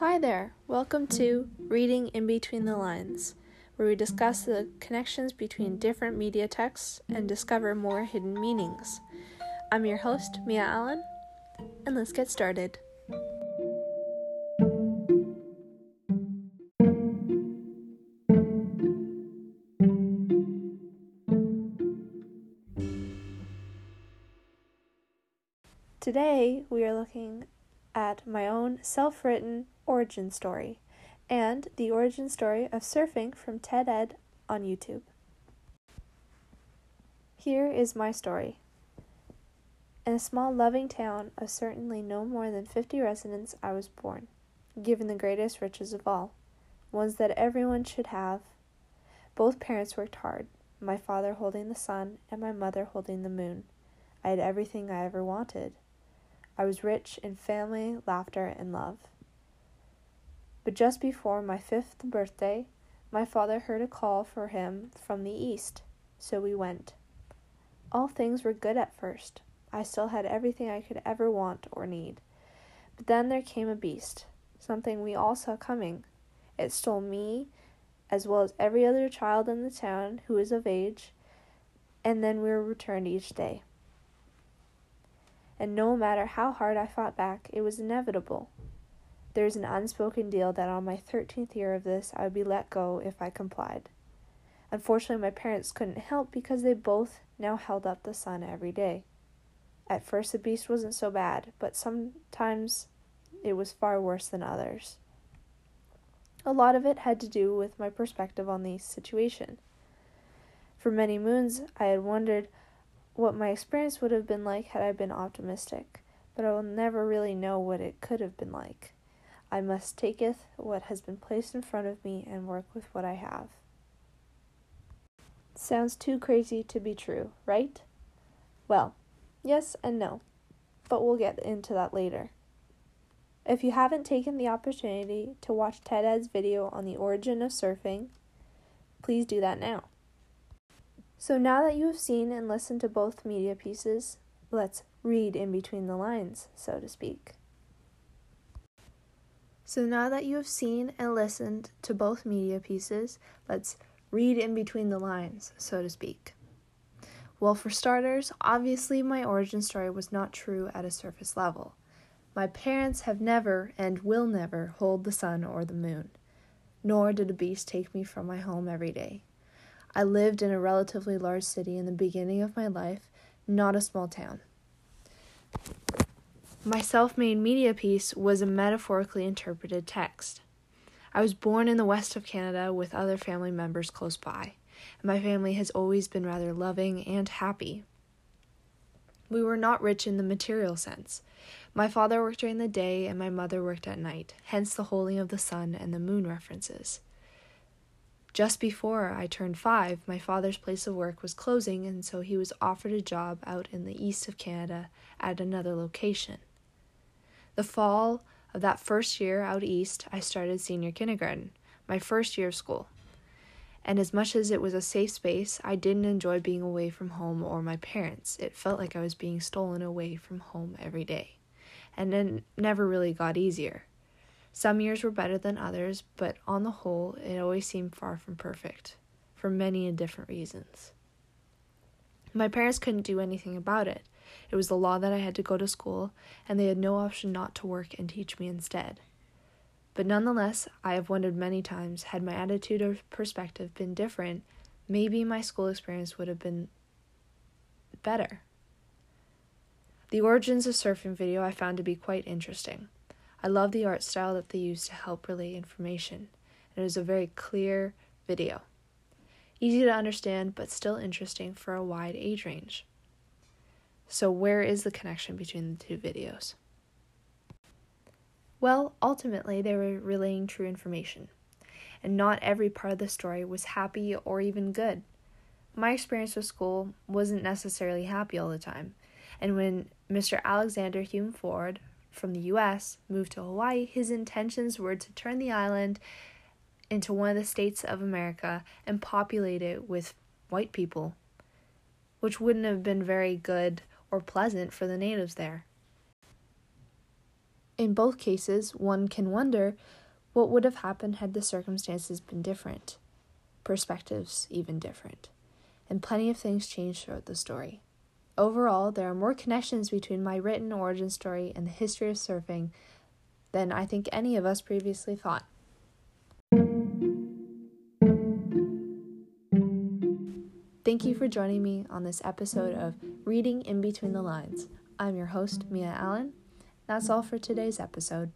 Hi there, welcome to Reading in Between the Lines, where we discuss the connections between different media texts and discover more hidden meanings. I'm your host, Mia Allen, and let's get started. Today, we are looking at my own self written origin story and the origin story of surfing from TED Ed on YouTube. Here is my story. In a small, loving town of certainly no more than 50 residents, I was born, given the greatest riches of all, ones that everyone should have. Both parents worked hard, my father holding the sun and my mother holding the moon. I had everything I ever wanted. I was rich in family, laughter, and love. But just before my fifth birthday, my father heard a call for him from the east, so we went. All things were good at first. I still had everything I could ever want or need. But then there came a beast, something we all saw coming. It stole me, as well as every other child in the town who was of age, and then we were returned each day and no matter how hard I fought back, it was inevitable. There was an unspoken deal that on my 13th year of this, I would be let go if I complied. Unfortunately, my parents couldn't help because they both now held up the sun every day. At first, the beast wasn't so bad, but sometimes it was far worse than others. A lot of it had to do with my perspective on the situation. For many moons, I had wondered what my experience would have been like had I been optimistic, but I will never really know what it could have been like. I must taketh what has been placed in front of me and work with what I have. Sounds too crazy to be true, right? Well, yes and no, but we'll get into that later. If you haven't taken the opportunity to watch Ted Ed's video on the origin of surfing, please do that now. So now that you have seen and listened to both media pieces, let's read in between the lines, so to speak. So now that you have seen and listened to both media pieces, let's read in between the lines, so to speak. Well, for starters, obviously my origin story was not true at a surface level. My parents have never and will never hold the sun or the moon, nor did a beast take me from my home every day. I lived in a relatively large city in the beginning of my life, not a small town. My self made media piece was a metaphorically interpreted text. I was born in the west of Canada with other family members close by, and my family has always been rather loving and happy. We were not rich in the material sense. My father worked during the day and my mother worked at night, hence the holding of the sun and the moon references. Just before I turned five, my father's place of work was closing, and so he was offered a job out in the east of Canada at another location. The fall of that first year out east, I started senior kindergarten, my first year of school. And as much as it was a safe space, I didn't enjoy being away from home or my parents. It felt like I was being stolen away from home every day. And it never really got easier. Some years were better than others, but on the whole, it always seemed far from perfect, for many and different reasons. My parents couldn't do anything about it. It was the law that I had to go to school, and they had no option not to work and teach me instead. But nonetheless, I have wondered many times had my attitude or perspective been different, maybe my school experience would have been better. The origins of surfing video I found to be quite interesting. I love the art style that they use to help relay information. It is a very clear video. Easy to understand, but still interesting for a wide age range. So, where is the connection between the two videos? Well, ultimately, they were relaying true information, and not every part of the story was happy or even good. My experience with school wasn't necessarily happy all the time, and when Mr. Alexander Hume Ford from the US moved to Hawaii, his intentions were to turn the island into one of the states of America and populate it with white people, which wouldn't have been very good or pleasant for the natives there. In both cases, one can wonder what would have happened had the circumstances been different, perspectives even different, and plenty of things changed throughout the story. Overall, there are more connections between my written origin story and the history of surfing than I think any of us previously thought. Thank you for joining me on this episode of Reading in Between the Lines. I'm your host, Mia Allen. That's all for today's episode.